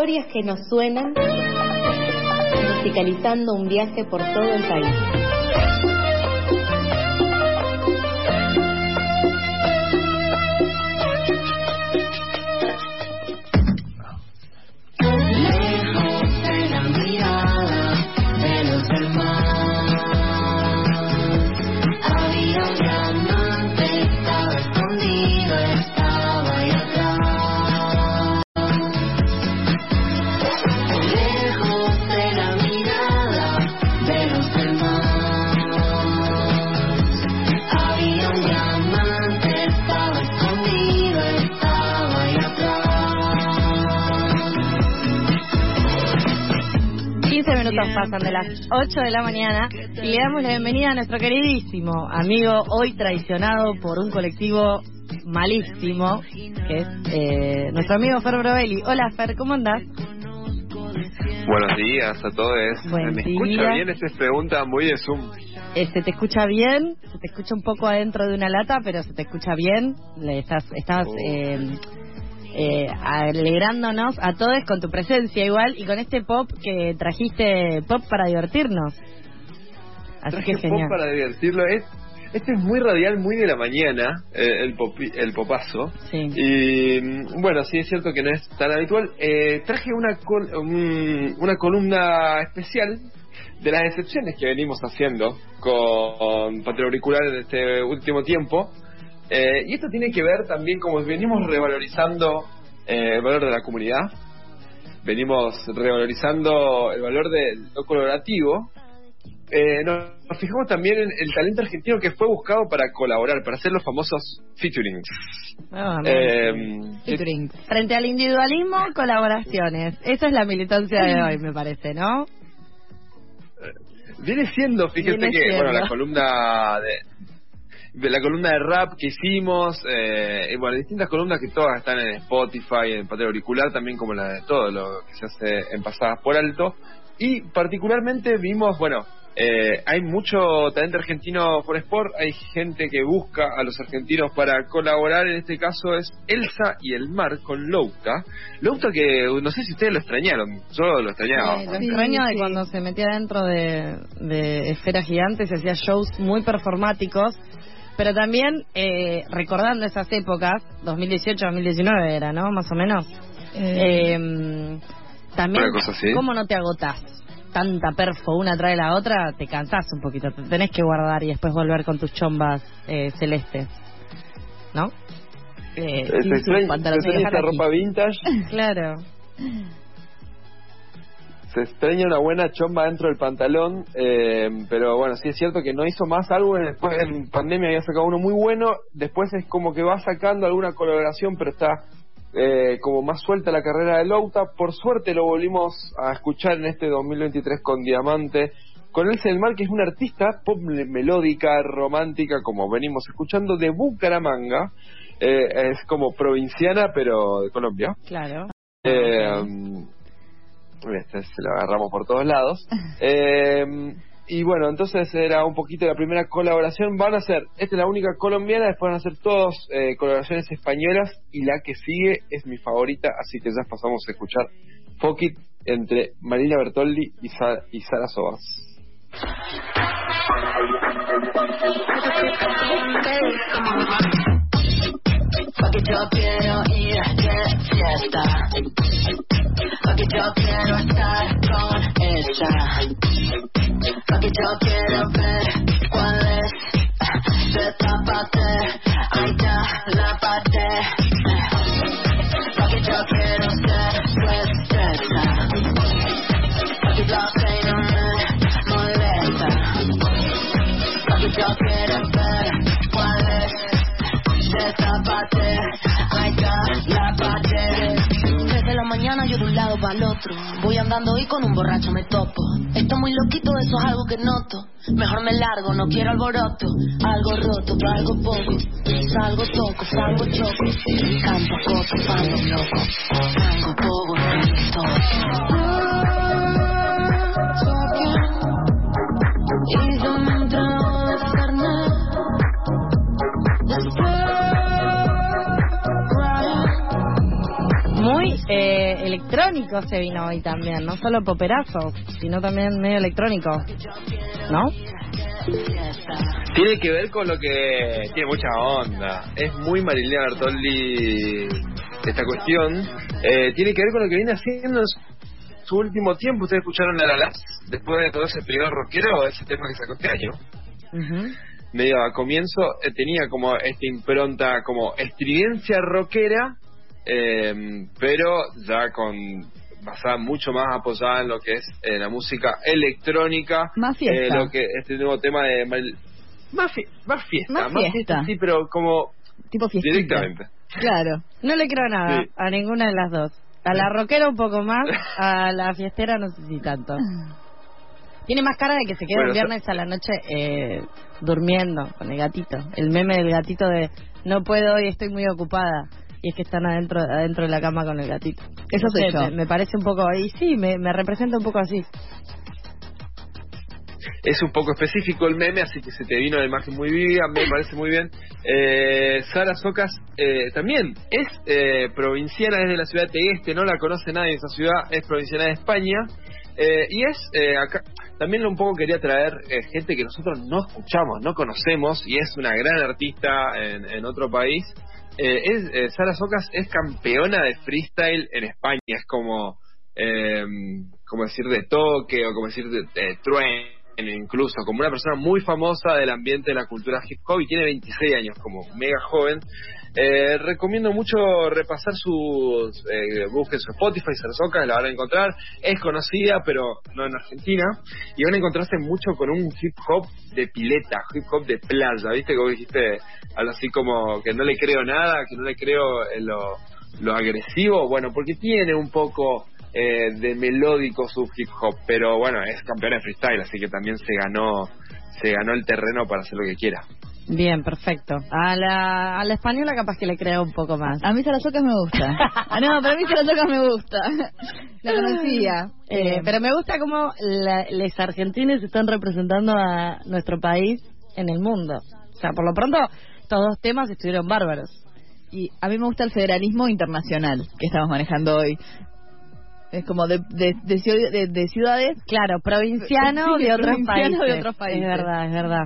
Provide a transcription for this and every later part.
Historias que nos suenan, musicalizando un viaje por todo el país. Minutos pasan de las 8 de la mañana y le damos la bienvenida a nuestro queridísimo amigo, hoy traicionado por un colectivo malísimo, que es eh, nuestro amigo Fer Brovelli. Hola Fer, ¿cómo andás? Buenos días a todos. Buen ¿Me día. escucha bien? Esta es pregunta muy de Zoom. Eh, se te escucha bien, se te escucha un poco adentro de una lata, pero se te escucha bien. Le estás, estás Oh. eh, eh, alegrándonos a todos con tu presencia igual y con este pop que trajiste, pop para divertirnos. Así Traje que pop genial. para divertirlo. Es, este es muy radial, muy de la mañana, eh, el, popi- el popazo. Sí. Y mm, bueno, sí es cierto que no es tan habitual. Eh, traje una, col- un- una columna especial de las excepciones que venimos haciendo con Patria Auricular en este último tiempo. Eh, y esto tiene que ver también como venimos revalorizando eh, el valor de la comunidad, venimos revalorizando el valor de lo colaborativo. Eh, nos, nos fijamos también en el talento argentino que fue buscado para colaborar, para hacer los famosos featurings. Ah, Eh, Featuring. Frente al individualismo, colaboraciones. Esa es la militancia de hoy, me parece, ¿no? Viene siendo, fíjate Viene que, bueno, siendo. la columna de, de la columna de rap que hicimos, eh, y bueno, distintas columnas que todas están en Spotify, en Patria Auricular, también como la de todo lo que se hace en Pasadas por Alto. Y particularmente vimos, bueno, eh, hay mucho talento argentino por Sport, hay gente que busca a los argentinos para colaborar, en este caso es Elsa y el Mar con Louta. Louta que no sé si ustedes lo extrañaron, yo lo extrañaba. Lo extraño de cuando se metía dentro de, de esferas gigantes y hacía shows muy performáticos, pero también eh, recordando esas épocas, 2018-2019 era, ¿no? Más o menos. Eh, también, Una cosa así. ¿cómo no te agotás? Tanta perfo una trae la otra, te cansás un poquito, te tenés que guardar y después volver con tus chombas eh, celestes, ¿no? Eh, Eh, se extraña, esta ropa vintage, Claro. Se extraña una buena chomba dentro del pantalón, eh, pero bueno, sí es cierto que no hizo más algo, después en pandemia había sacado uno muy bueno, después es como que va sacando alguna colaboración, pero está eh, como más suelta la carrera de Louta, por suerte lo volvimos a escuchar en este 2023 con Diamante, con Elsa del Mar, que es una artista pop me- melódica, romántica, como venimos escuchando, de Bucaramanga, eh, es como provinciana, pero de Colombia. Claro. Eh, este, se lo agarramos por todos lados. Eh, y bueno, entonces era un poquito la primera colaboración. Van a ser, esta es la única colombiana, después van a ser todas eh, colaboraciones españolas y la que sigue es mi favorita, así que ya pasamos a escuchar Fuck It entre Marina Bertoldi y, Sa- y Sara Sobas. Porque yo quiero ir de fiesta. Porque yo quiero estar con ella. Porque yo quiero ver cuál es. Destápate, ahí ya la Ahí ya la mañana yo de un lado para el otro. Voy andando y con un borracho me topo. Estoy muy loquito, eso es algo que noto. Mejor me largo, no quiero alboroto. Algo roto, algo poco. Salgo toco, salgo choco. Campo coco, palo loco. Salgo poco, Y electrónico se vino hoy también, no solo poperazo, sino también medio electrónico, ¿no? Tiene que ver con lo que tiene mucha onda. Es muy Marilena Bertoldi esta cuestión. Eh, tiene que ver con lo que viene haciendo en su- último tiempo. Ustedes escucharon a la Las después de todo ese periodo rockero, ese tema que sacó este año. Ujú. Medio a comienzo eh, tenía como esta impronta como estridencia rockera, eh, pero ya con basada mucho más apoyada en lo que es eh, la música electrónica. Más fiesta. Eh, lo que este nuevo tema de más, fi- más fiesta, Más más, fiesta. fiesta, sí, pero como Tipo fiestita. directamente. Claro. No le creo nada Sí. a ninguna de las dos. A la rockera un poco más, a la fiestera no sé si tanto. Tiene más cara de que se queda Bueno, un viernes a la noche eh, durmiendo con el gatito. El meme del gatito de no puedo hoy, estoy muy ocupada. Y es que están adentro adentro de la cama con el gatito. Eso No soy sé, yo. Me, me parece un poco... Y sí, me, me representa un poco así. Es un poco específico el meme, así que se te vino la imagen muy viva, me parece muy bien. Eh, Sara Socas eh, también es eh, provinciana, es de la ciudad de Tegueste, no la conoce nadie esa ciudad, es provinciana de España. eh, y es eh, acá, también un poco quería traer eh, gente que nosotros no escuchamos, no conocemos, y es una gran artista en, en otro país. Eh, es, eh, Sara Socas es campeona de freestyle en España, es como, eh, como decir de toque o como decir de, de trueno incluso, como una persona muy famosa del ambiente de la cultura hip hop y tiene 26 años, como mega joven. Eh, recomiendo mucho repasar sus, eh, busquen su Spotify, Sara Socas, la van a encontrar. Es conocida, pero no en Argentina. Y van a encontrarse mucho con un hip hop de pileta, hip hop de playa. ¿Viste vos dijiste algo así como que no le creo nada, que no le creo en lo, lo agresivo? Bueno, porque tiene un poco eh, de melódico su hip hop, pero bueno, es campeona de freestyle, así que también se ganó se ganó el terreno para hacer lo que quiera. Bien, perfecto. A la, a la española capaz que le creo un poco más. A mí Sarasocas me gusta. Ah, no, pero a mí Sarasocas me gusta. La conocía. Eh, pero me gusta cómo los argentinos están representando a nuestro país en el mundo. O sea, por lo pronto, estos dos temas estuvieron bárbaros. Y a mí me gusta el federalismo internacional que estamos manejando hoy. Es como de, de, de, de- de ciudades. Claro, provinciano Sí, de otros provinciano países. de otros países. Es verdad, es verdad.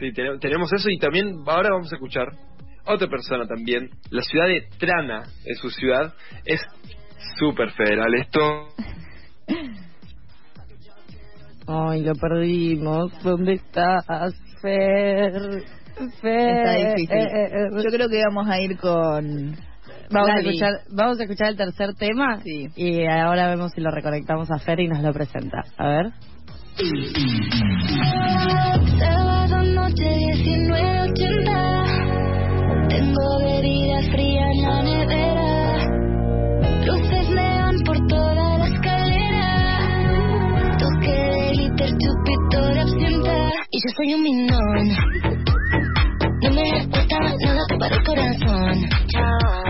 Sí, te- tenemos eso y también ahora vamos a escuchar otra persona también. La ciudad de Trana es su ciudad, es súper federal esto. Ay, lo perdimos. ¿Dónde estás, Fer? Fer. Está difícil. Eh, eh, eh. Yo creo que vamos a ir con. Vamos a, escuchar, vamos a escuchar el tercer tema Sí. y ahora vemos si lo reconectamos a Fer y nos lo presenta. A ver. Yo soy un minón No me cuesta nada para el corazón Chabón.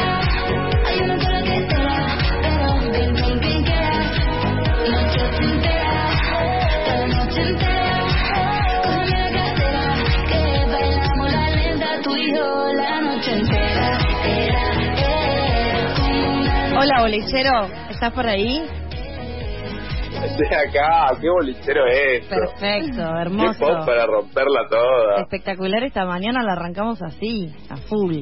bolichero. ¿Estás por ahí? De acá, qué bolichero es esto. Perfecto, Qué hermoso. pop para romperla toda. Espectacular esta mañana, la arrancamos así, a full.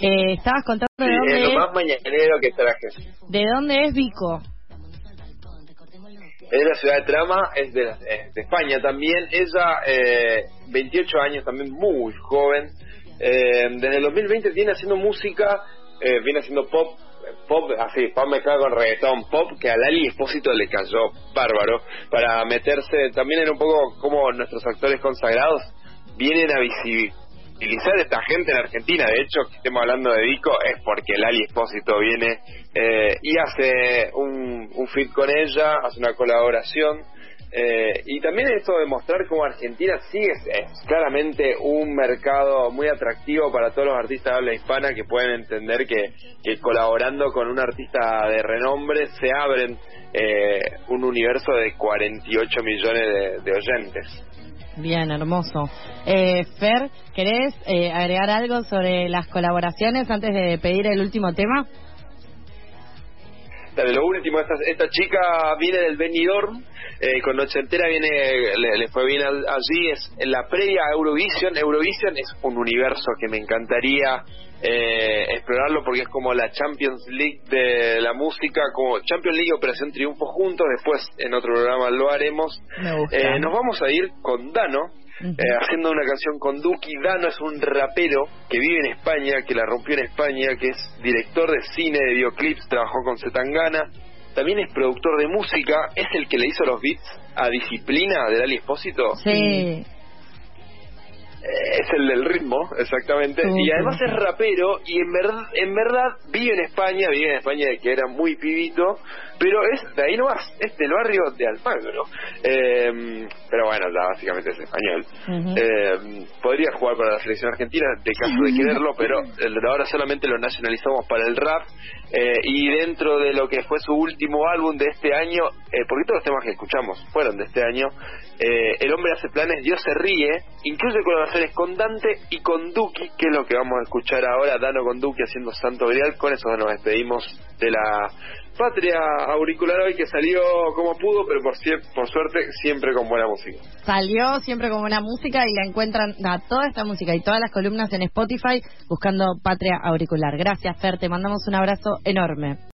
Eh, estabas contando Sí, de es dónde lo es, más mañanero que traje. de dónde es Vico. Es de la ciudad de Trama, es de, es de España también. Ella, eh, 28 años, también muy joven. Eh, desde el 2020 viene haciendo música, eh, viene haciendo pop, pop así, pop mezclado con reggaetón, pop que a Lali Espósito le cayó bárbaro para meterse también en un poco como nuestros actores consagrados vienen a visibilizar visibilizar a esta gente en Argentina. De hecho, que estemos hablando de Dico es porque Lali Espósito viene eh, y hace un, un fit con ella, hace una colaboración. Eh, y también esto de mostrar cómo Argentina sigue es claramente un mercado muy atractivo para todos los artistas de habla hispana que pueden entender que, que colaborando con un artista de renombre se abren eh, un universo de 48 millones de, de oyentes. Bien, hermoso. Eh, Fer, ¿querés eh, agregar algo sobre las colaboraciones antes de pedir el último tema? Dale, lo último, esta, esta chica viene del Benidorm, eh, con Noche Entera viene, le, le fue bien al- allí, es en la previa a Eurovision. Eurovision es un universo que me encantaría eh, explorarlo porque es como la Champions League de la música, como Champions League Operación Triunfo juntos, después en otro programa lo haremos. Eh, nos vamos a ir con Dano, eh, haciendo una canción con Duki. Dano es un rapero que vive en España, que la rompió en España, que es director de cine, de videoclips, trabajó con Zetangana. También es productor de música, es el que le hizo los beats a Disciplina de Lali Espósito. Sí. Eh, es el del ritmo, exactamente. Sí, y además es rapero y en verdad, en verdad vive en España, vive en España de que era muy pibito, pero es de ahí nomás, es del barrio de Almagro. Eh, pero bueno, ya básicamente es español. Eh, podría jugar para la selección argentina de caso de quererlo, pero ahora solamente lo nacionalizamos para el rap. Eh, y dentro de lo que fue su último álbum de este año, eh, porque todos los temas que escuchamos fueron de este año, eh, El hombre hace planes, Dios se ríe, colaboraciones con Dante y con Duki, que es lo que vamos a escuchar ahora, Dano con Duki haciendo Santo Grial. Con eso nos despedimos de la patria auricular hoy que salió como pudo, pero por, por suerte siempre con buena música. Salió siempre con buena música y la encuentran a toda esta música y todas las columnas en Spotify buscando Patria Auricular. Gracias, Fer. Te mandamos un abrazo enorme.